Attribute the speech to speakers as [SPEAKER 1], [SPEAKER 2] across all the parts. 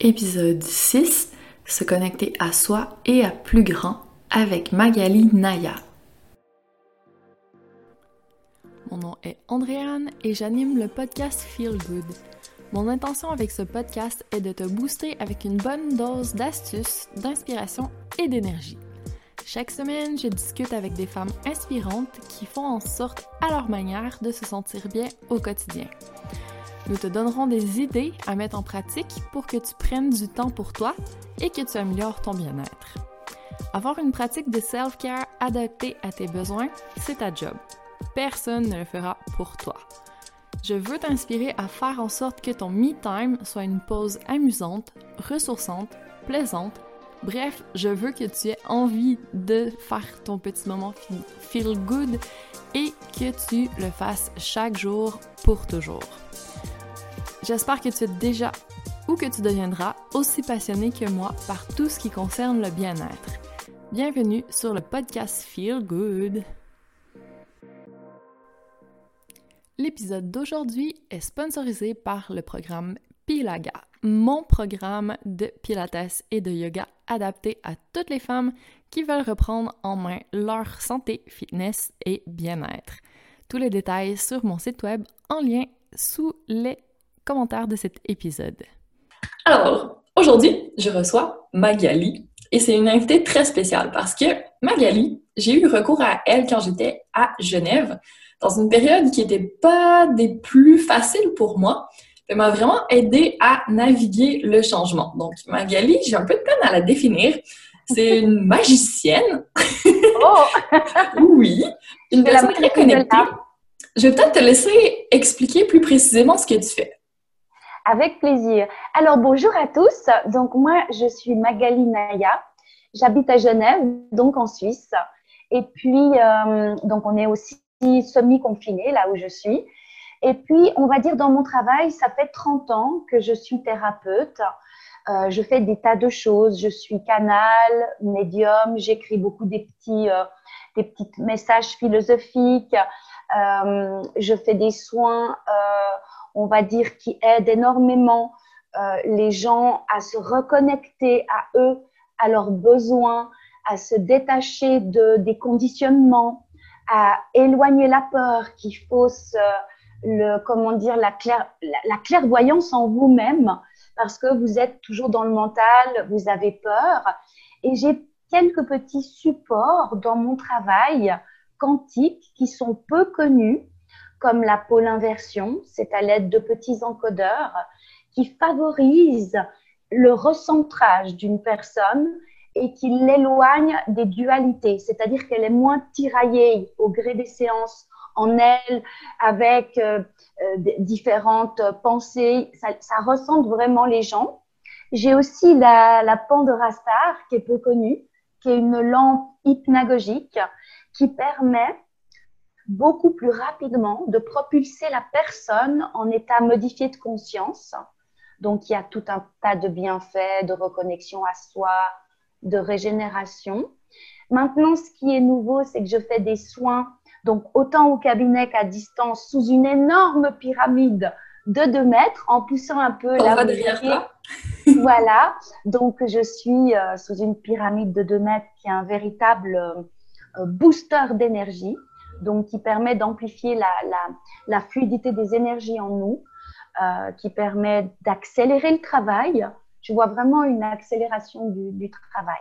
[SPEAKER 1] Épisode 6 Se connecter à soi et à plus grand avec Magali Naya. Mon nom est Andréane et j'anime le podcast Feel Good. Mon intention avec ce podcast est de te booster avec une bonne dose d'astuces, d'inspiration et d'énergie. Chaque semaine, je discute avec des femmes inspirantes qui font en sorte à leur manière de se sentir bien au quotidien. Nous te donnerons des idées à mettre en pratique pour que tu prennes du temps pour toi et que tu améliores ton bien-être. Avoir une pratique de self-care adaptée à tes besoins, c'est ta job. Personne ne le fera pour toi. Je veux t'inspirer à faire en sorte que ton me-time soit une pause amusante, ressourçante, plaisante Bref, je veux que tu aies envie de faire ton petit moment feel good et que tu le fasses chaque jour pour toujours. J'espère que tu es déjà ou que tu deviendras aussi passionné que moi par tout ce qui concerne le bien-être. Bienvenue sur le podcast Feel Good. L'épisode d'aujourd'hui est sponsorisé par le programme Pilaga, mon programme de pilates et de yoga adapté à toutes les femmes qui veulent reprendre en main leur santé, fitness et bien-être. Tous les détails sur mon site web en lien sous les commentaires de cet épisode. Alors, aujourd'hui, je reçois Magali et c'est une invitée très spéciale parce que Magali, j'ai eu recours à elle quand j'étais à Genève dans une période qui n'était pas des plus faciles pour moi elle m'a vraiment aidé à naviguer le changement. Donc, Magali, j'ai un peu de peine à la définir. C'est une magicienne. Oh! oui, une personne très connectée. Je vais peut-être te laisser expliquer plus précisément ce que tu fais.
[SPEAKER 2] Avec plaisir. Alors, bonjour à tous. Donc, moi, je suis Magali Naya. J'habite à Genève, donc en Suisse. Et puis, euh, donc, on est aussi semi-confiné là où je suis. Et puis, on va dire dans mon travail, ça fait 30 ans que je suis thérapeute. Euh, je fais des tas de choses. Je suis canal, médium. J'écris beaucoup des petits, euh, des petits messages philosophiques. Euh, je fais des soins, euh, on va dire, qui aident énormément euh, les gens à se reconnecter à eux, à leurs besoins, à se détacher de, des conditionnements, à éloigner la peur qui fausse le, comment dire, la, la, clairvoyance en vous-même parce que vous êtes toujours dans le mental, vous avez peur. Et j'ai quelques petits supports dans mon travail quantique qui sont peu connus, comme la pôle inversion, c'est à l'aide de petits encodeurs qui favorisent le recentrage d'une personne et qui l'éloigne des dualités, c'est-à-dire qu'elle est moins tiraillée au gré des séances en elle avec euh, euh, différentes pensées. Ça, ça ressente vraiment les gens. J'ai aussi la, la qui est peu connue, qui est une lampe hypnagogique qui permet beaucoup plus rapidement de propulser la personne en état modifié de conscience. Donc, il y a tout un tas de bienfaits, de reconnexion à soi, de régénération. Maintenant, ce qui est nouveau, c'est que je fais des soins donc autant au cabinet qu'à distance, sous une énorme pyramide de 2 mètres, en poussant un peu
[SPEAKER 1] la derrière
[SPEAKER 2] voilà, donc je suis euh, sous une pyramide de 2 mètres qui est un véritable euh, booster d'énergie, donc qui permet d'amplifier la, fluidité des énergies en nous, euh, qui permet d'accélérer le travail. Je vois vraiment une accélération du, travail.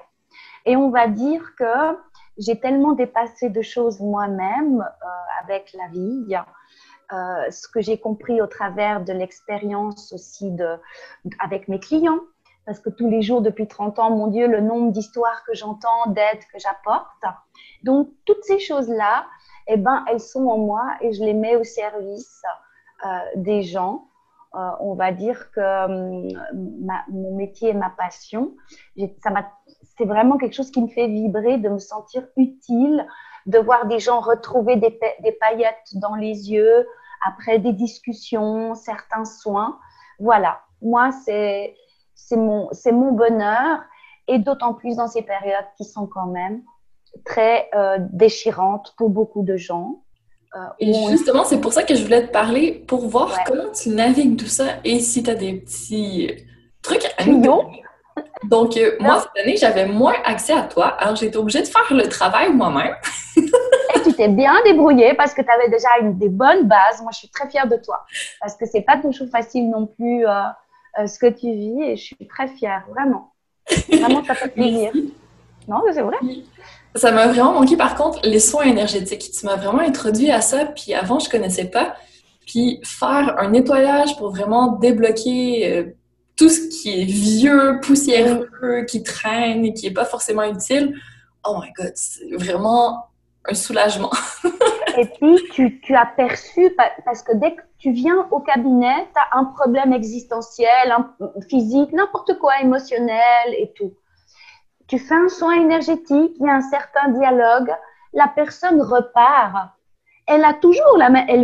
[SPEAKER 2] Et on va dire que j'ai tellement dépassé de choses moi-même euh, avec la vie. Euh, ce que j'ai compris au travers de l'expérience aussi de, avec mes clients. Parce que tous les jours, depuis 30 ans, mon Dieu, le nombre d'histoires que j'entends, d'aides que j'apporte. Donc, toutes ces choses-là, eh ben, elles sont en moi et je les mets au service euh, des gens. Euh, on va dire que euh, mon métier et ma passion, c'est vraiment quelque chose qui me fait vibrer, de me sentir utile, de voir des gens retrouver des, paillettes dans les yeux après des discussions, certains soins. Voilà, moi, c'est mon bonheur et d'autant plus dans ces périodes qui sont quand même très euh, déchirantes pour beaucoup de gens.
[SPEAKER 1] Euh, et justement, c'est pour ça que je voulais te parler, pour voir comment tu navigues tout ça et si tu as des petits trucs
[SPEAKER 2] tuyau.
[SPEAKER 1] Donc, euh, moi, cette année, j'avais moins accès à toi, alors j'ai été obligée de faire le travail moi-même.
[SPEAKER 2] Et tu t'es bien débrouillée parce que tu avais déjà une, des bonnes bases. Moi, je suis très fière de toi parce que c'est pas toujours facile non plus ce que tu vis et je suis très fière, vraiment. Vraiment, ça fait plaisir. non, c'est vrai.
[SPEAKER 1] Ça m'a vraiment manqué, par contre, les soins énergétiques. Tu m'as vraiment introduit à ça, puis avant, je connaissais pas. Puis faire un nettoyage pour vraiment débloquer tout ce qui est vieux, poussiéreux, qui traîne et qui n'est pas forcément utile, oh my god, c'est vraiment un soulagement.
[SPEAKER 2] et puis, tu, tu, as perçu, parce que dès que tu viens au cabinet, tu as un problème existentiel, physique, n'importe quoi, émotionnel et tout. Tu fais un soin énergétique, il y a un certain dialogue, la personne repart. Elle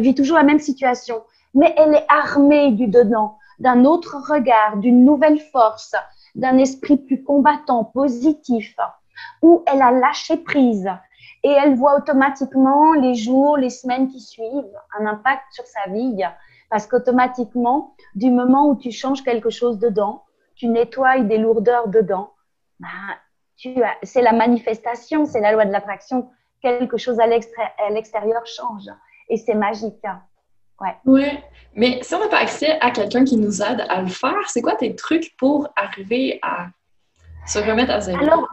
[SPEAKER 2] vit toujours la même situation, mais elle est armée du dedans d'un autre regard, d'une nouvelle force, d'un esprit plus combattant, positif, où elle a lâché prise et elle voit automatiquement les jours, les semaines qui suivent un impact sur sa vie. Parce qu'automatiquement, du moment où tu changes quelque chose dedans, tu nettoies des lourdeurs dedans, ben, c'est la manifestation, c'est la loi de l'attraction. Quelque chose à l'extérieur change et c'est magique. Ouais.
[SPEAKER 1] Ouais. Mais si on n'a pas accès à quelqu'un qui nous aide à le faire, c'est quoi tes trucs pour arriver à se remettre à zéro?
[SPEAKER 2] Alors,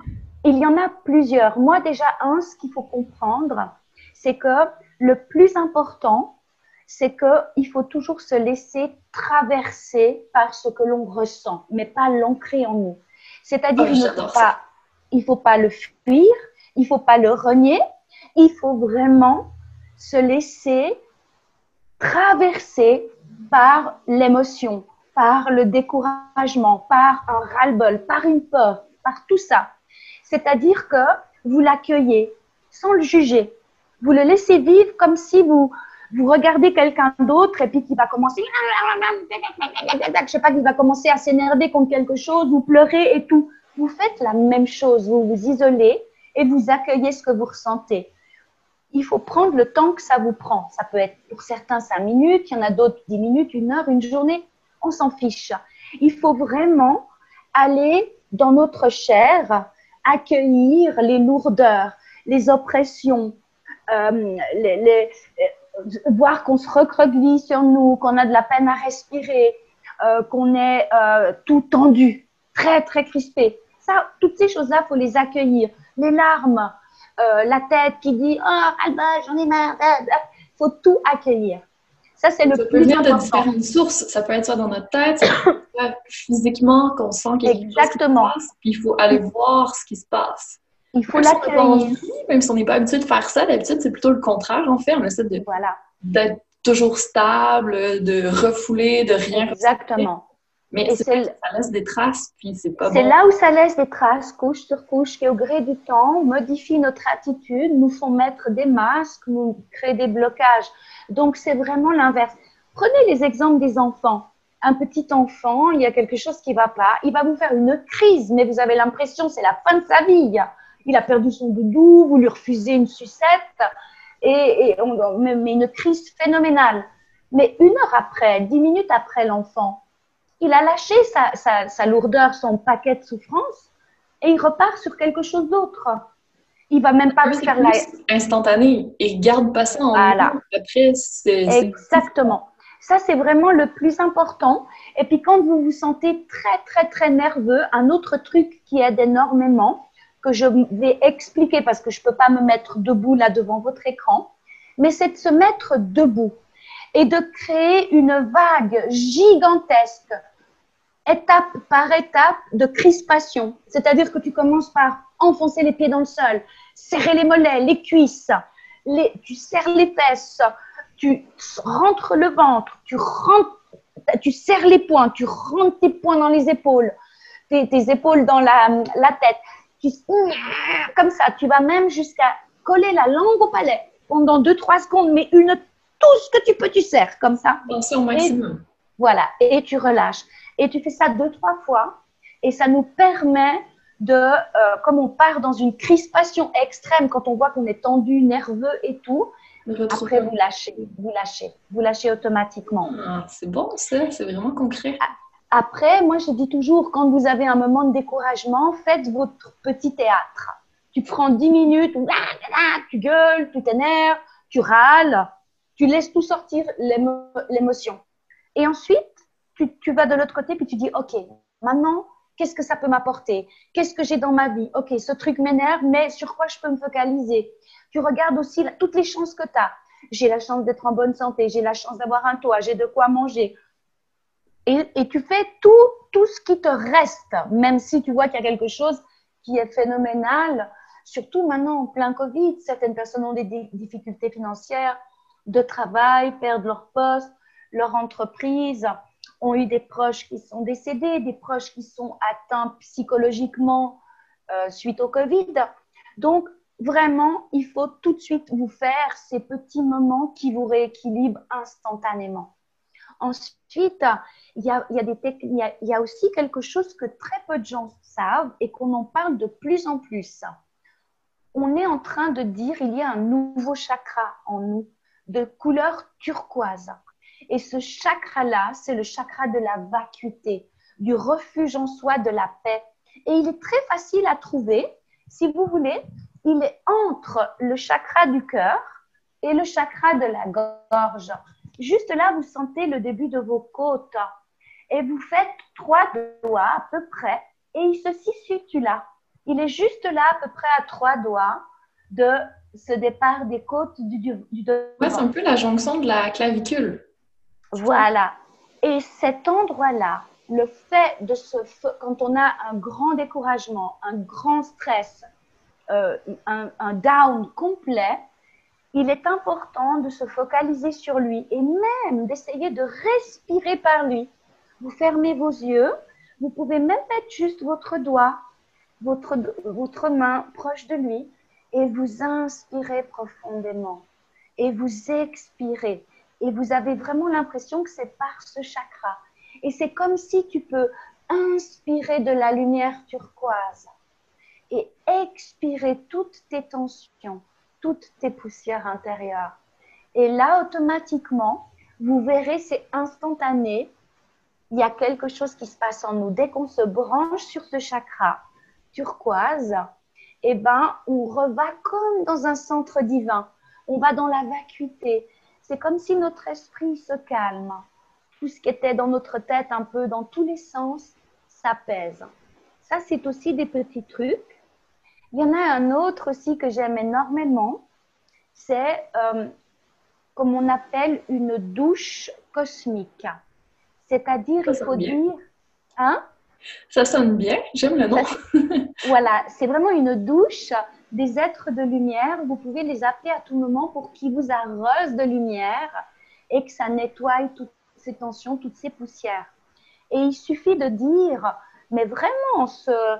[SPEAKER 2] il y en a plusieurs. Moi, déjà, un, ce qu'il faut comprendre, c'est que le plus important, c'est qu'il faut toujours se laisser traverser par ce que l'on ressent, mais pas l'ancrer en nous. C'est-à-dire, oh, il ne faut pas, il faut pas le fuir, il faut pas le renier, il faut vraiment se laisser traversé par l'émotion, par le découragement, par un ras-le-bol, par une peur, par tout ça. C'est-à-dire que vous l'accueillez sans le juger. Vous le laissez vivre comme si vous, vous regardez quelqu'un d'autre et puis qui va commencer, je sais pas, qui va commencer à s'énerver contre quelque chose, vous pleurez et tout. Vous faites la même chose, vous vous isolez et vous accueillez ce que vous ressentez il faut prendre le temps que ça vous prend. Ça peut être pour certains cinq minutes, il y en a d'autres dix minutes, une heure, une journée, on s'en fiche. Il faut vraiment aller dans notre chair, accueillir les lourdeurs, les oppressions, euh, les, euh, voir qu'on se recroqueville sur nous, qu'on a de la peine à respirer, euh, qu'on est tout tendu, très très crispé. Ça, toutes ces choses-là, faut les accueillir. Les larmes, euh, la tête qui dit Oh, Alba, j'en ai marre. Il faut tout accueillir. Ça, c'est le plus
[SPEAKER 1] peut
[SPEAKER 2] venir
[SPEAKER 1] de différentes sources. Ça peut être soit dans notre tête, ça peut être physiquement qu'on sent quelque
[SPEAKER 2] Exactement.
[SPEAKER 1] chose puis il faut aller voir ce qui se passe.
[SPEAKER 2] Il faut l'accueillir.
[SPEAKER 1] Même si on n'est pas habitué de faire ça, d'habitude, c'est plutôt le contraire. En fait, on essaie de,
[SPEAKER 2] voilà.
[SPEAKER 1] d'être toujours stable, de refouler, de rien.
[SPEAKER 2] Exactement.
[SPEAKER 1] Mais ça laisse des traces, puis c'est pas
[SPEAKER 2] C'est là où ça laisse des traces, couche sur couche, qui au gré du temps modifient notre attitude, nous font mettre des masques, nous créent des blocages. Donc c'est vraiment l'inverse. Prenez les exemples des enfants. Un petit enfant, il y a quelque chose qui va pas, il va vous faire une crise, mais vous avez l'impression c'est la fin de sa vie. Il a perdu son doudou, vous lui refusez une sucette, et, et on, mais une crise phénoménale. Mais une heure après, dix minutes après l'enfant, il a lâché sa, lourdeur, son paquet de souffrance, et il repart sur quelque chose d'autre. Il va même pas faire la...
[SPEAKER 1] instantané. Il garde pas ça en
[SPEAKER 2] voilà.
[SPEAKER 1] Après,
[SPEAKER 2] c'est... Exactement. Ça, c'est vraiment le plus important. Et puis, quand vous vous sentez très, très, très nerveux, un autre truc qui aide énormément, que je vais expliquer parce que je ne peux pas me mettre debout là devant votre écran, mais c'est de se mettre debout et de créer une vague gigantesque étape par étape de crispation. C'est-à-dire que tu commences par enfoncer les pieds dans le sol, serrer les mollets, les cuisses, les, tu serres les fesses, tu rentres le ventre, tu rentres, tu serres les poings, tu rentres tes poings dans les épaules, tes, épaules dans la, la tête. Tu, comme ça, tu vas même jusqu'à coller la langue au palais pendant 2-3 secondes, mais une, tout ce que tu peux, tu serres comme ça.
[SPEAKER 1] au maximum.
[SPEAKER 2] voilà, et tu relâches. Et tu fais ça deux, trois fois. Et ça nous permet de, euh, comme on part dans une crispation extrême, quand on voit qu'on est tendu, nerveux et tout, après vous lâchez, vous lâchez, vous lâchez automatiquement.
[SPEAKER 1] Ah, c'est bon c'est vraiment concret. Ah,
[SPEAKER 2] Après, moi, je dis toujours, quand vous avez un moment de découragement, faites votre petit théâtre. Tu prends 10 minutes, tu gueules, tu t'énerves, tu râles, tu laisses tout sortir l'émotion. Et ensuite, tu, vas de l'autre côté, puis tu dis, OK, maintenant, qu'est-ce que ça peut m'apporter? Qu'est-ce que j'ai dans ma vie? Ok, ce truc m'énerve, mais sur quoi je peux me focaliser? Tu regardes aussi toutes les chances que tu as. J'ai la chance d'être en bonne santé, j'ai la chance d'avoir un toit, j'ai de quoi manger. Et, et, tu fais tout, tout ce qui te reste, même si tu vois qu'il y a quelque chose qui est phénoménal. Surtout maintenant, en plein Covid, certaines personnes ont des difficultés financières, de travail, perdent leur poste, leur entreprise ont eu des proches qui sont décédés, des proches qui sont atteints psychologiquement euh, suite au Covid. Donc, vraiment, il faut tout de suite vous faire ces petits moments qui vous rééquilibrent instantanément. Ensuite, il y a, aussi quelque chose que très peu de gens savent et qu'on en parle de plus en plus. On est en train de dire il y a un nouveau chakra en nous de couleur turquoise. Et ce chakra-là, c'est le chakra de la vacuité, du refuge en soi, de la paix. Et il est très facile à trouver. Si vous voulez, il est entre le chakra du cœur et le chakra de la gorge. Juste là, vous sentez le début de vos côtes. Et vous faites trois doigts à peu près et il se situe là. Il est juste là à peu près à trois doigts de ce départ des côtes du, du,
[SPEAKER 1] c'est un peu la jonction de la clavicule.
[SPEAKER 2] Voilà. Et cet endroit-là, le fait de se, quand on a un grand découragement, un grand stress, euh, un, un, down complet, il est important de se focaliser sur lui et même d'essayer de respirer par lui. Vous fermez vos yeux, vous pouvez même mettre juste votre doigt, votre, votre main proche de lui et vous inspirez profondément et vous expirez et vous avez vraiment l'impression que c'est par ce chakra. Et c'est comme si tu peux inspirer de la lumière turquoise et expirer toutes tes tensions, toutes tes poussières intérieures. Et là, automatiquement, vous verrez, c'est instantané. Il y a quelque chose qui se passe en nous. Dès qu'on se branche sur ce chakra turquoise, eh ben, on reva comme dans un centre divin. On va dans la vacuité, c'est comme si notre esprit se calme. Tout ce qui était dans notre tête, un peu dans tous les sens, s'apaise. Ça, c'est aussi des petits trucs. Il y en a un autre aussi que j'aime énormément. C'est euh, comme on appelle une douche cosmique. C'est-à-dire, il faut dire.
[SPEAKER 1] Hein? Ça sonne bien, j'aime le nom.
[SPEAKER 2] voilà, c'est vraiment une douche des êtres de lumière. Vous pouvez les appeler à tout moment pour qu'ils vous arrosent de lumière et que ça nettoie toutes ces tensions, toutes ces poussières. Et il suffit de dire, mais vraiment en se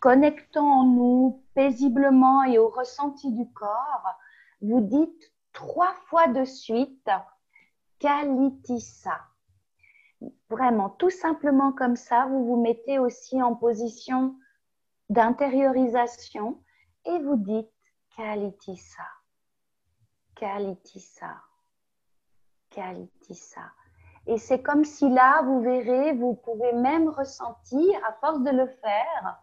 [SPEAKER 2] connectant en nous paisiblement et au ressenti du corps, vous dites trois fois de suite Kalitissa. Vraiment, tout simplement comme ça, vous vous mettez aussi en position d'intériorisation et vous dites Kalitissa, Kalitissa, Kalitissa. Et c'est comme si là, vous verrez, vous pouvez même ressentir, à force de le faire,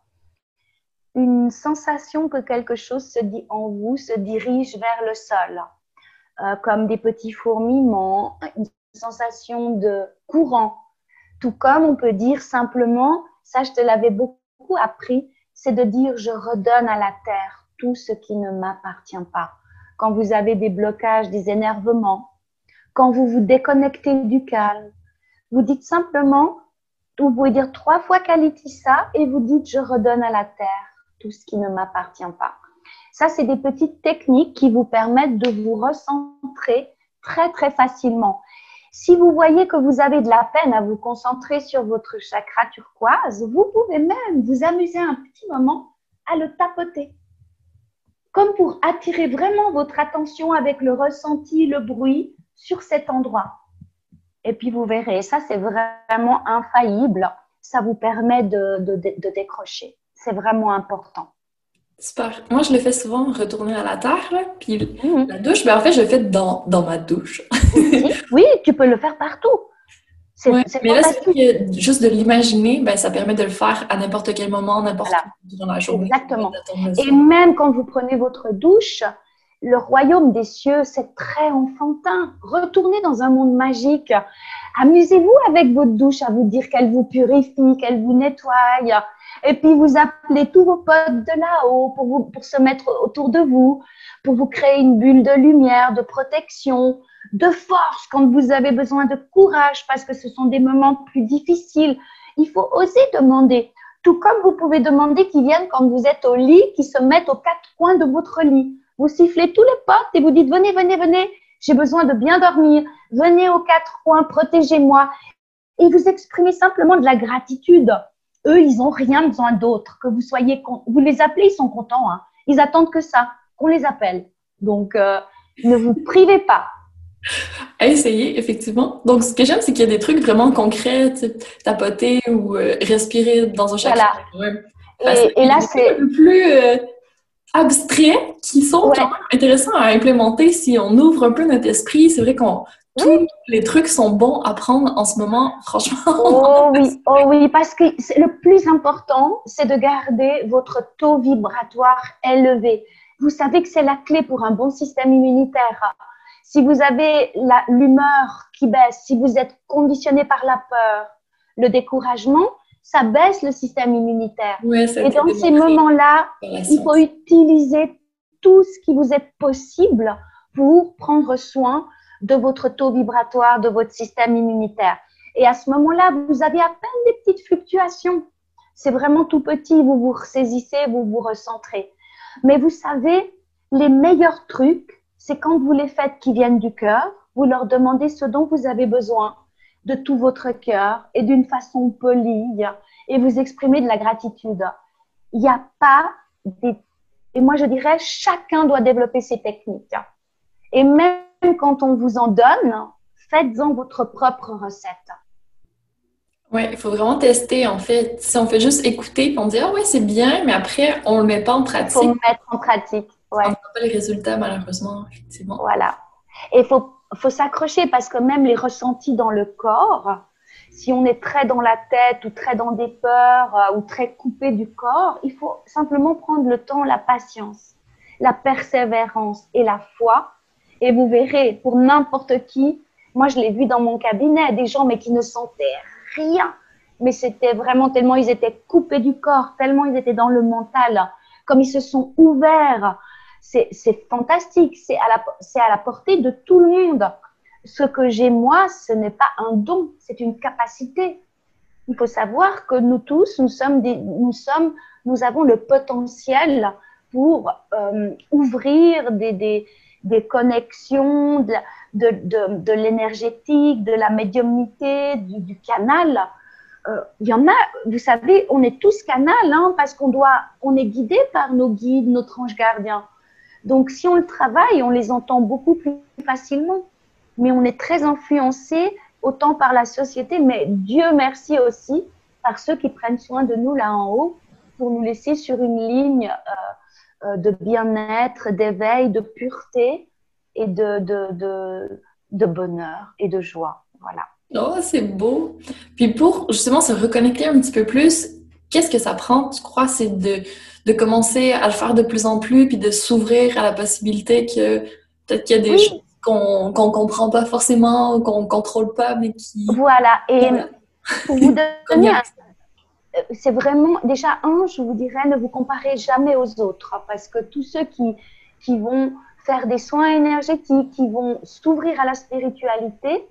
[SPEAKER 2] une sensation que quelque chose se dit en vous, se dirige vers le sol, euh, comme des petits fourmillements, une sensation de courant. Tout comme on peut dire simplement, ça je te l'avais beaucoup appris, c'est de dire je redonne à la terre tout ce qui ne m'appartient pas. Quand vous avez des blocages, des énervements, quand vous vous déconnectez du calme, vous dites simplement, vous pouvez dire trois fois ça et vous dites je redonne à la terre tout ce qui ne m'appartient pas. Ça, c'est des petites techniques qui vous permettent de vous recentrer très, très facilement. Si vous voyez que vous avez de la peine à vous concentrer sur votre chakra turquoise, vous pouvez même vous amuser un petit moment à le tapoter. Comme pour attirer vraiment votre attention avec le ressenti, le bruit sur cet endroit. Et puis vous verrez, ça c'est vraiment infaillible. Ça vous permet de, décrocher. C'est vraiment important.
[SPEAKER 1] Super. Moi, je le fais souvent retourner à la terre, puis mhm. la douche, ben, en fait, je le fais dans, dans ma douche.
[SPEAKER 2] oui, tu peux le faire partout.
[SPEAKER 1] Ouais, mais là, c'est juste de l'imaginer, ben, ça permet de le faire à n'importe quel moment, n'importe où dans la journée.
[SPEAKER 2] Exactement. Et même quand vous prenez votre douche, le royaume des cieux, c'est très enfantin. Retournez dans un monde magique. Amusez-vous avec votre douche à vous dire qu'elle vous purifie, qu'elle vous nettoie. Et puis vous appelez tous vos potes de là-haut pour, vous, pour se mettre autour de vous, pour vous créer une bulle de lumière, de protection, de force quand vous avez besoin de courage parce que ce sont des moments plus difficiles. Il faut oser demander. Tout comme vous pouvez demander qu'ils viennent quand vous êtes au lit, qu'ils se mettent aux quatre coins de votre lit. Vous sifflez tous les potes et vous dites venez, venez, venez, j'ai besoin de bien dormir, venez aux quatre coins, protégez-moi. Et vous exprimez simplement de la gratitude. Eux, ils n'ont rien besoin d'autre. Que vous soyez, vous les appelez, ils sont contents. Hein. Ils attendent que ça, qu'on les appelle. Donc, euh, ne vous privez pas
[SPEAKER 1] à essayer, effectivement. Donc, ce que j'aime, c'est qu'il y a des trucs vraiment concrets, tapoter ou euh, respirer dans un chakra.
[SPEAKER 2] Voilà. Et, là, c'est...
[SPEAKER 1] Un peu plus euh, abstrait, qui sont quand même intéressants à implémenter si on ouvre un peu notre esprit. C'est vrai qu'on... Tous les trucs sont bons à prendre en ce moment, franchement.
[SPEAKER 2] Oh oui, oh oui, parce que le plus important, c'est de garder votre taux vibratoire élevé. Vous savez que c'est la clé pour un bon système immunitaire si vous avez l'humeur qui baisse, si vous êtes conditionné par la peur, le découragement, ça baisse le système immunitaire. et dans ces moments-là, il faut utiliser tout ce qui vous est possible pour prendre soin de votre taux vibratoire, de votre système immunitaire. Et à ce moment-là, vous avez à peine des petites fluctuations. C'est vraiment tout petit, vous vous ressaisissez, vous vous recentrez. Mais vous savez, les meilleurs trucs, c'est quand vous les faites qui viennent du cœur, vous leur demandez ce dont vous avez besoin de tout votre cœur et d'une façon polie et vous exprimez de la gratitude. Il n'y a pas des... Et moi, je dirais, chacun doit développer ses techniques. Et même quand on vous en donne, faites-en votre propre recette.
[SPEAKER 1] Oui, il faut vraiment tester, en fait. Si on fait juste écouter, on dit, ah ouais, c'est bien, mais après, on ne le met pas en pratique. Il faut
[SPEAKER 2] le mettre en pratique.
[SPEAKER 1] Ouais. On n'a pas les résultats, malheureusement, effectivement.
[SPEAKER 2] Voilà. Et il faut, faut s'accrocher parce que même les ressentis dans le corps, si on est très dans la tête ou très dans des peurs euh, ou très coupé du corps, il faut simplement prendre le temps, la patience, la persévérance et la foi. Et vous verrez, pour n'importe qui, moi je l'ai vu dans mon cabinet, des gens mais qui ne sentaient rien. Mais c'était vraiment tellement ils étaient coupés du corps, tellement ils étaient dans le mental, comme ils se sont ouverts c'est fantastique, c'est à, la, portée de tout le monde. Ce que j'ai moi, ce n'est pas un don, c'est une capacité. Il faut savoir que nous tous, nous sommes, nous avons le potentiel pour euh, ouvrir des, des, connexions, de, de, de, de l'énergétique, de la médiumnité, du, du canal. Euh, il y en a, vous savez, on est tous canal, hein, parce qu'on doit, on est guidé par nos guides, nos anges gardiens. Donc, si on le travaille, on les entend beaucoup plus facilement. Mais on est très influencé autant par la société, mais Dieu merci aussi par ceux qui prennent soin de nous là en haut pour nous laisser sur une ligne euh, euh, de bien-être, d'éveil, de pureté et de, de, de, de, bonheur et de joie. Voilà.
[SPEAKER 1] Oh, c'est beau. Puis pour justement se reconnecter un petit peu plus, qu'est-ce que ça prend, tu crois, c'est de de commencer à le faire de plus en plus, puis de s'ouvrir à la possibilité que peut-être qu'il y a des choses qu'on ne comprend pas forcément, qu'on ne contrôle pas, mais qui...
[SPEAKER 2] Voilà, et pour vous donner euh, C'est vraiment, déjà, un, je vous dirais, ne vous comparez jamais aux autres, parce que tous ceux qui, qui vont faire des soins énergétiques, qui vont s'ouvrir à la spiritualité,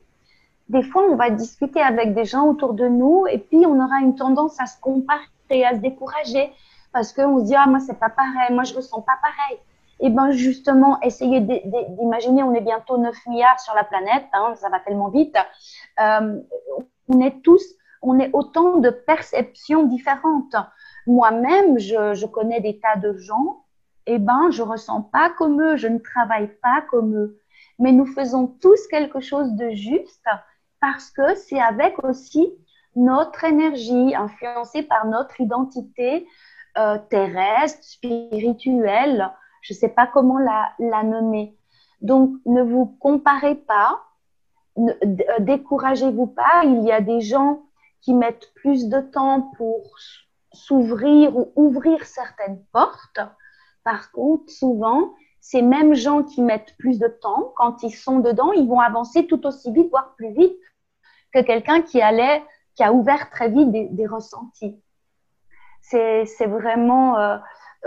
[SPEAKER 2] des fois, on va discuter avec des gens autour de nous et puis on aura une tendance à se comparer, à se décourager parce qu'on se dit ah moi c'est pas pareil, moi je ressens pas pareil. Et ben justement, essayez d'imaginer, on est bientôt 9 milliards sur la planète, hein, ça va tellement vite. Euh, on est tous, on est autant de perceptions différentes. Moi-même, je, connais des tas de gens, et ben je ressens pas comme eux, je ne travaille pas comme eux. Mais nous faisons tous quelque chose de juste parce que c'est avec aussi notre énergie, influencée par notre identité, euh, terrestre, spirituelle, je ne sais pas comment la, la, nommer. Donc, ne vous comparez pas, découragez-vous pas. Il y a des gens qui mettent plus de temps pour s'ouvrir ou ouvrir certaines portes. Par contre, souvent, ces mêmes gens qui mettent plus de temps, quand ils sont dedans, ils vont avancer tout aussi vite, voire plus vite que quelqu'un qui allait, qui a ouvert très vite des, ressentis. C'est vraiment, euh,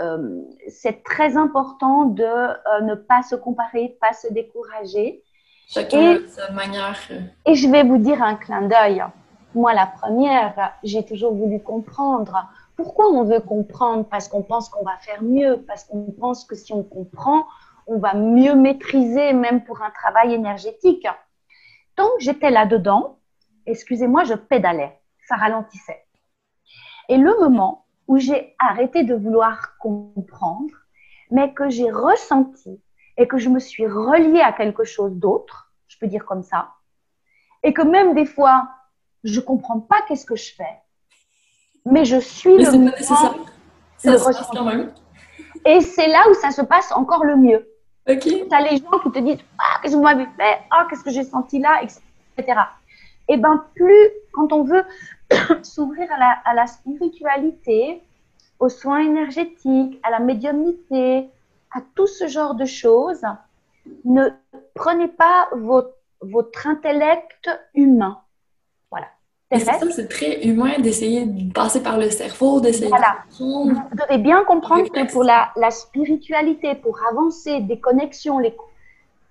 [SPEAKER 2] euh, c'est très important de euh, ne pas se comparer, de pas se décourager.
[SPEAKER 1] Chacun a sa manière.
[SPEAKER 2] Et je vais vous dire un clin d'œil. Moi, la première, j'ai toujours voulu comprendre. Pourquoi on veut comprendre? Parce qu'on pense qu'on va faire mieux, parce qu'on pense que si on comprend, on va mieux maîtriser, même pour un travail énergétique. Donc, j'étais là-dedans. Excusez-moi, je pédalais. Ça ralentissait. Et le moment où j'ai arrêté de vouloir comprendre, mais que j'ai ressenti et que je me suis reliée à quelque chose d'autre, je peux dire comme ça, et que même des fois, je comprends pas qu'est-ce que je fais, mais je suis le mouvement, le Et c'est là où ça se passe encore le mieux.
[SPEAKER 1] Okay.
[SPEAKER 2] Tu as les gens qui te disent Ah, qu'est-ce que vous m'avez fait? Ah, qu'est-ce que j'ai senti là etc. Et bien, plus quand on veut s'ouvrir à la, à la, spiritualité, aux soins énergétiques, à la médiumnité, à tout ce genre de choses, ne prenez pas votre, votre intellect humain.
[SPEAKER 1] C'est très humain d'essayer de passer par le cerveau, d'essayer
[SPEAKER 2] voilà. Vous devez bien comprendre que pour la, la, spiritualité, pour avancer des connexions, les,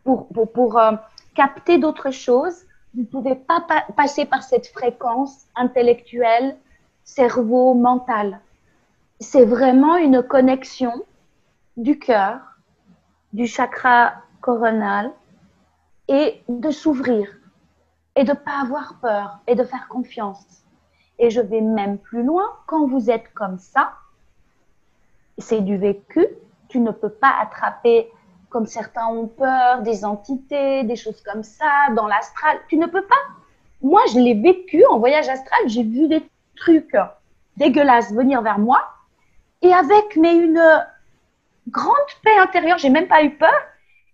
[SPEAKER 2] pour, pour, pour euh, capter d'autres choses, vous ne pouvez pas passer par cette fréquence intellectuelle, cerveau, mental. C'est vraiment une connexion du cœur, du chakra coronal et de s'ouvrir et de ne pas avoir peur et de faire confiance. Et je vais même plus loin, quand vous êtes comme ça, c'est du vécu, tu ne peux pas attraper, comme certains ont peur, des entités, des choses comme ça, dans l'astral. Tu ne peux pas. Moi, je l'ai vécu en voyage astral, j'ai vu des trucs dégueulasses venir vers moi. Et avec mais une grande paix intérieure, j'ai même pas eu peur.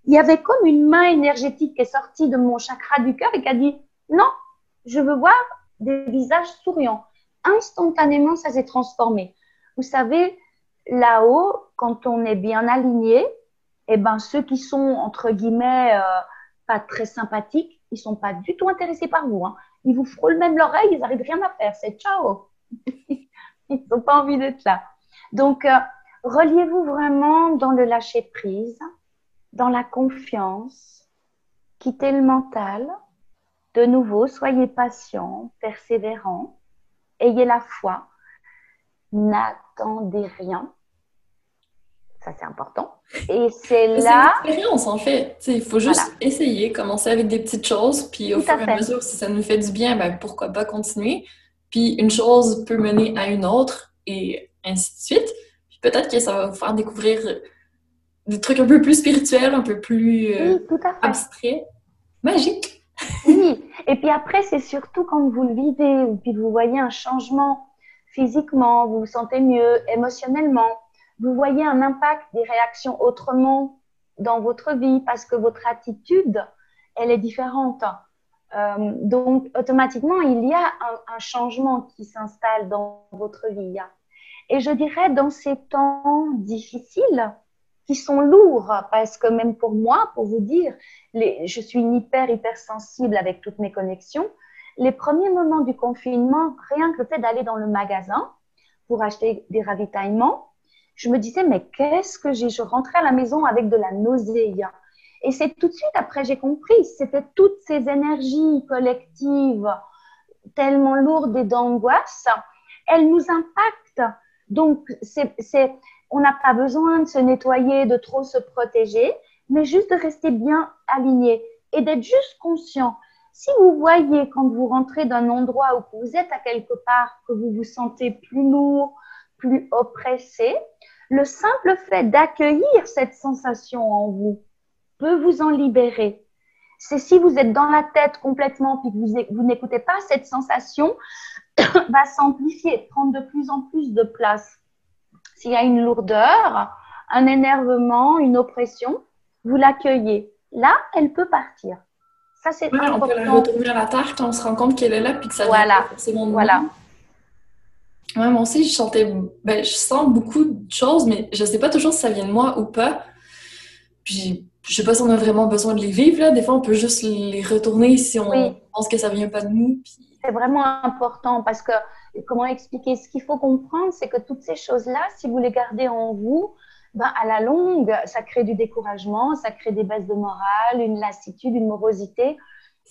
[SPEAKER 2] Il y avait comme une main énergétique qui est sortie de mon chakra du cœur et qui a dit non, je veux voir des visages souriants. Instantanément, ça s'est transformé. Vous savez, là-haut, quand on est bien aligné, eh ben, ceux qui sont, entre guillemets, euh, pas très sympathiques, ils sont pas du tout intéressés par vous. Hein. Ils vous frôlent même l'oreille, ils n'arrivent rien à faire. C'est ciao. ils n'ont pas envie d'être là. Donc, euh, reliez-vous vraiment dans le lâcher-prise, dans la confiance, quittez le mental, de nouveau, soyez patient, persévérant, ayez la foi, n'attendez rien. Ça, c'est important. Et c'est là.
[SPEAKER 1] C'est l'expérience, en fait. Il faut juste essayer, commencer avec des petites choses, puis au fur et à mesure, si ça nous fait du bien, ben, pourquoi pas continuer. Puis une chose peut mener à une autre, et ainsi de suite. Puis peut-être que ça va vous faire découvrir des trucs un peu plus spirituels, un peu plus euh, abstraits, magiques.
[SPEAKER 2] Oui, et puis après, c'est surtout quand vous le vivez, ou puis vous voyez un changement physiquement, vous vous sentez mieux, émotionnellement, vous voyez un impact des réactions autrement dans votre vie parce que votre attitude, elle est différente. Euh, donc, automatiquement, il y a un, un changement qui s'installe dans votre vie. Et je dirais, dans ces temps difficiles, qui sont lourds parce que même pour moi, pour vous dire, je suis hyper, hyper sensible avec toutes mes connexions. Les premiers moments du confinement, rien que le fait d'aller dans le magasin pour acheter des ravitaillements, je me disais, mais qu'est-ce que j'ai Je rentrais à la maison avec de la nausée. Et c'est tout de suite après, j'ai compris, c'était toutes ces énergies collectives tellement lourdes et d'angoisse, elles nous impactent. Donc, c'est on n'a pas besoin de se nettoyer, de trop se protéger, mais juste de rester bien aligné et d'être juste conscient. Si vous voyez quand vous rentrez d'un endroit où vous êtes à quelque part, que vous vous sentez plus lourd, plus oppressé, le simple fait d'accueillir cette sensation en vous peut vous en libérer. C'est si vous êtes dans la tête complètement puis que vous, vous n'écoutez pas cette sensation, va s'amplifier, prendre de plus en plus de place. S'il y a une lourdeur, un énervement, une oppression, vous l'accueillez. Là, elle peut partir. Ça, c'est
[SPEAKER 1] important. On peut la retourner à la terre quand on se rend compte qu'elle est là puis que ça
[SPEAKER 2] voilà. c'est mon Voilà.
[SPEAKER 1] Ouais, moi aussi, je sentais, ben, je sens beaucoup de choses, mais je sais pas toujours si ça vient de moi ou pas. Puis, je sais pas si on a vraiment besoin de les vivre, là. Des fois, on peut juste les retourner si on pense que ça vient pas de nous.
[SPEAKER 2] C'est vraiment important parce que, comment expliquer? Ce qu'il faut comprendre, c'est que toutes ces choses-là, si vous les gardez en vous, ben, à la longue, ça crée du découragement, ça crée des baisses de morale, une lassitude, une morosité.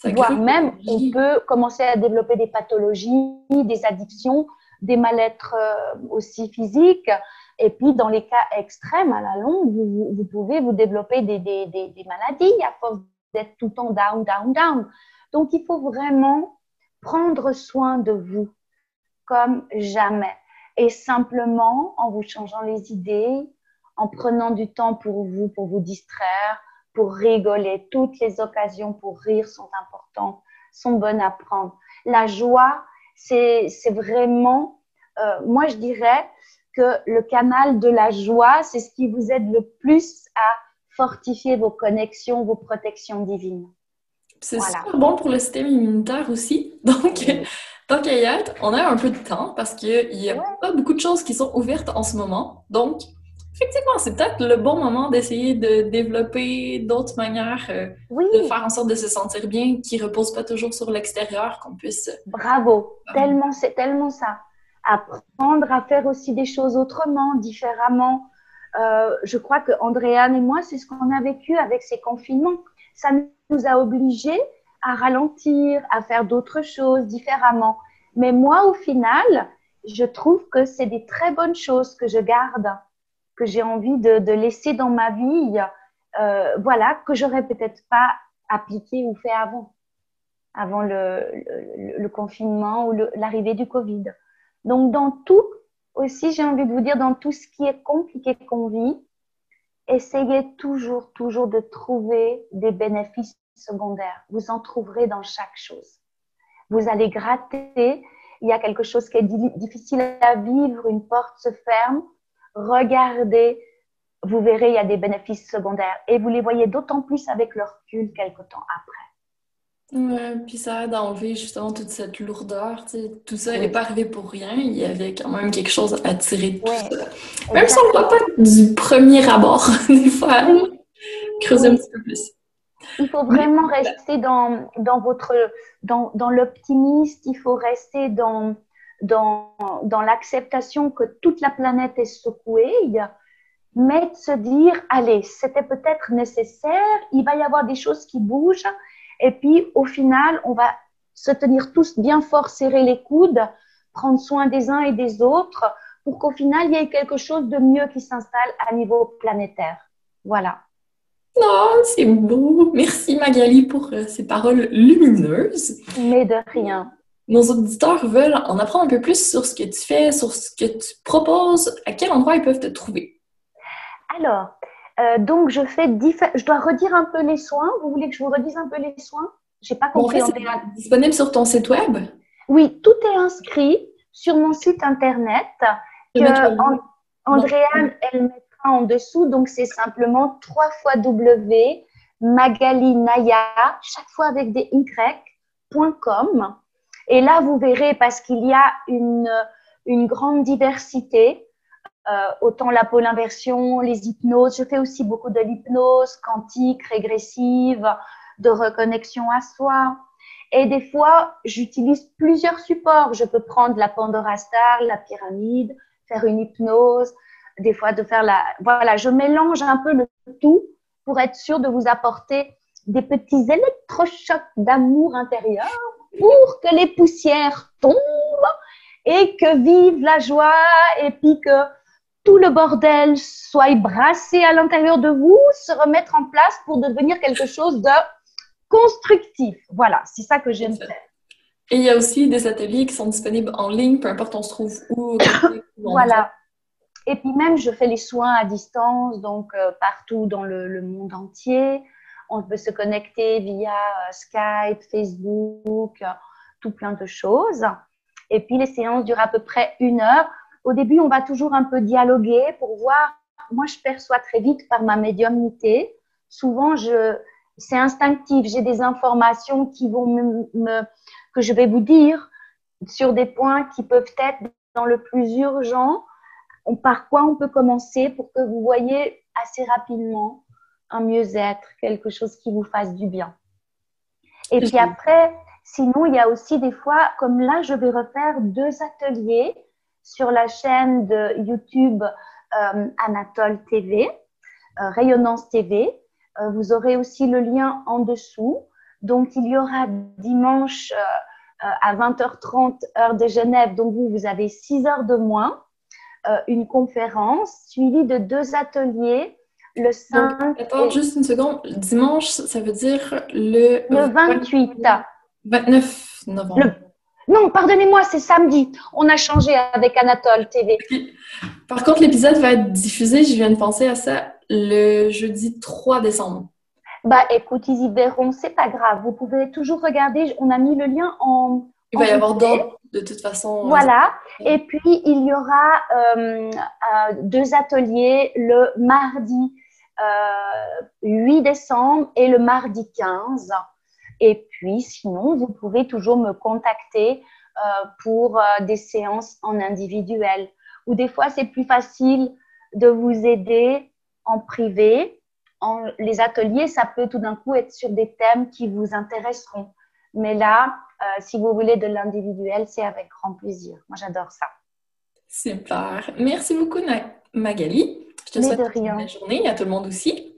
[SPEAKER 2] voire même, on peut commencer à développer des pathologies, des addictions des mal-être euh, aussi physiques. Et puis, dans les cas extrêmes, à la longue, vous, vous pouvez vous développer des, des, des, maladies à force d'être tout le temps down, down, down. Donc, il faut vraiment prendre soin de vous comme jamais. Et simplement, en vous changeant les idées, en prenant du temps pour vous, pour vous distraire, pour rigoler. Toutes les occasions pour rire sont importantes, sont bonnes à prendre. La joie, c'est vraiment, euh, moi je dirais que le canal de la joie, c'est ce qui vous aide le plus à fortifier vos connexions, vos protections divines.
[SPEAKER 1] C'est super bon pour le système immunitaire aussi. Donc, tant qu'à y être, on a un peu de temps parce qu'il n'y a pas beaucoup de choses qui sont ouvertes en ce moment. Donc, effectivement, c'est peut-être le bon moment d'essayer de développer d'autres manières euh, de faire en sorte de se sentir bien, qui ne reposent pas toujours sur l'extérieur, qu'on puisse. Euh,
[SPEAKER 2] Bravo, tellement, c'est tellement ça. Apprendre à faire aussi des choses autrement, différemment. Euh, je crois que Andréane et moi, c'est ce qu'on a vécu avec ces confinements. Ça nous a obligés à ralentir, à faire d'autres choses différemment. Mais moi, au final, je trouve que c'est des très bonnes choses que je garde que j'ai envie de, laisser dans ma vie, euh, voilà, que j'aurais peut-être pas appliqué ou fait avant, avant le, confinement ou l'arrivée du Covid. Donc, dans tout, aussi, j'ai envie de vous dire, dans tout ce qui est compliqué qu'on vit, essayez toujours, toujours de trouver des bénéfices secondaires. Vous en trouverez dans chaque chose. Vous allez gratter, il y a quelque chose qui est difficile à vivre, une porte se ferme, regardez, vous verrez, il y a des bénéfices secondaires. Et vous les voyez d'autant plus avec leur recul quelque temps après.
[SPEAKER 1] Ouais, puis ça aide à enlever justement toute cette lourdeur. Tout ça n'est pas arrivé pour rien. Il y avait quand même quelque chose à tirer de tout ça. Même si on ne voit pas du premier abord, des fois. Creuser un petit peu plus.
[SPEAKER 2] Il faut vraiment rester dans, dans votre dans, dans l'optimiste, il faut rester dans, dans, dans l'acceptation que toute la planète est secouée, mais de se dire, allez, c'était peut-être nécessaire, il va y avoir des choses qui bougent, et puis au final, on va se tenir tous bien fort, serrer les coudes, prendre soin des uns et des autres, pour qu'au final, il y ait quelque chose de mieux qui s'installe à niveau planétaire. Voilà.
[SPEAKER 1] Non, c'est beau. Merci Magali pour euh, ces paroles lumineuses.
[SPEAKER 2] Mais de rien
[SPEAKER 1] nos auditeurs veulent en apprendre un peu plus sur ce que tu fais, sur ce que tu proposes, à quel endroit ils peuvent te trouver?
[SPEAKER 2] Alors, euh, donc je fais je dois redire un peu les soins. Vous voulez que je vous redise un peu les soins?
[SPEAKER 1] J'ai pas compris. c'est disponible sur ton site web?
[SPEAKER 2] Oui, tout est inscrit sur mon site internet que Andréane, elle mettra en dessous. Donc c'est simplement 3 fois W Magalinaya, chaque fois avec des Y.com. Et là, vous verrez, parce qu'il y a une, une grande diversité, euh, autant la pôle inversion, les hypnoses. Je fais aussi beaucoup de l'hypnose quantique, régressive, de reconnexion à soi. Et des fois, j'utilise plusieurs supports. Je peux prendre la Pandora Star, la pyramide, faire une hypnose, des fois de faire la... Voilà, je mélange un peu le tout pour être sûr de vous apporter des petits électrochocs d'amour intérieur pour que les poussières tombent et que vive la joie et puis que tout le bordel soit brassé à l'intérieur de vous, se remettre en place pour devenir quelque chose de constructif. Voilà, c'est ça que j'aime faire.
[SPEAKER 1] Et il y a aussi des ateliers qui sont disponibles en ligne, peu importe on se trouve où.
[SPEAKER 2] voilà. Et puis même, je fais les soins à distance, donc euh, partout dans le monde entier on peut se connecter via euh, Skype, Facebook, euh, tout plein de choses. Et puis les séances durent à peu près une heure. Au début, on va toujours un peu dialoguer pour voir. Moi, je perçois très vite par ma médiumnité. Souvent, c'est instinctif. J'ai des informations qui vont que je vais vous dire sur des points qui peuvent être dans le plus urgent. Par quoi on peut commencer pour que vous voyez assez rapidement un mieux-être, quelque chose qui vous fasse du bien. Et puis après, sinon, il y a aussi des fois, comme là, je vais refaire deux ateliers sur la chaîne de YouTube euh, Anatole TV, euh, Rayonnance TV. Euh, vous aurez aussi le lien en dessous. Donc, il y aura dimanche à 20h30 heure de Genève, donc vous, vous avez 6 heures de moins, une conférence suivie de deux ateliers le 5.
[SPEAKER 1] attends juste une seconde. Dimanche, ça veut dire le.
[SPEAKER 2] Le 28.
[SPEAKER 1] 29 novembre.
[SPEAKER 2] Non, pardonnez-moi, c'est samedi. On a changé avec Anatole TV.
[SPEAKER 1] Par contre, l'épisode va être diffusé, je viens de penser à ça, le jeudi 3 décembre.
[SPEAKER 2] Bah écoute, ils y verront, c'est pas grave. Vous pouvez toujours regarder. On a mis le lien en.
[SPEAKER 1] Il va y avoir d'autres, de toute façon.
[SPEAKER 2] Voilà. Et puis, il y aura euh, euh, deux ateliers le mardi 8 euh, décembre et le mardi 15. Et puis, sinon, vous pouvez toujours me contacter euh, pour des séances en individuel. Ou des fois, c'est plus facile de vous aider en privé. En, les ateliers, ça peut tout d'un coup être sur des thèmes qui vous intéresseront. Mais là, si vous voulez de l'individuel, c'est avec grand plaisir. Moi, j'adore ça.
[SPEAKER 1] Super. Merci beaucoup, Magali. Je te souhaite une bonne journée à tout le monde aussi.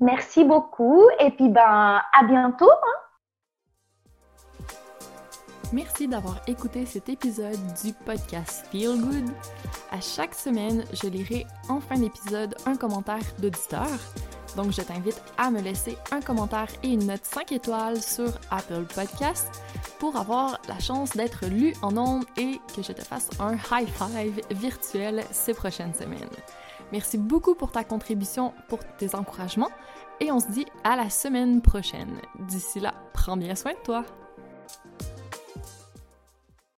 [SPEAKER 2] Merci beaucoup et puis ben à bientôt. Hein.
[SPEAKER 3] Merci d'avoir écouté cet épisode du podcast Feel Good. À chaque semaine, je lirai en fin d'épisode un commentaire d'auditeur. Donc, je t'invite à me laisser un commentaire et une note 5 étoiles sur Apple Podcast pour avoir la chance d'être lu en ondes et que je te fasse un high five virtuel ces prochaines semaines. Merci beaucoup pour ta contribution, pour tes encouragements et on se dit à la semaine prochaine. D'ici là, prends bien soin de toi.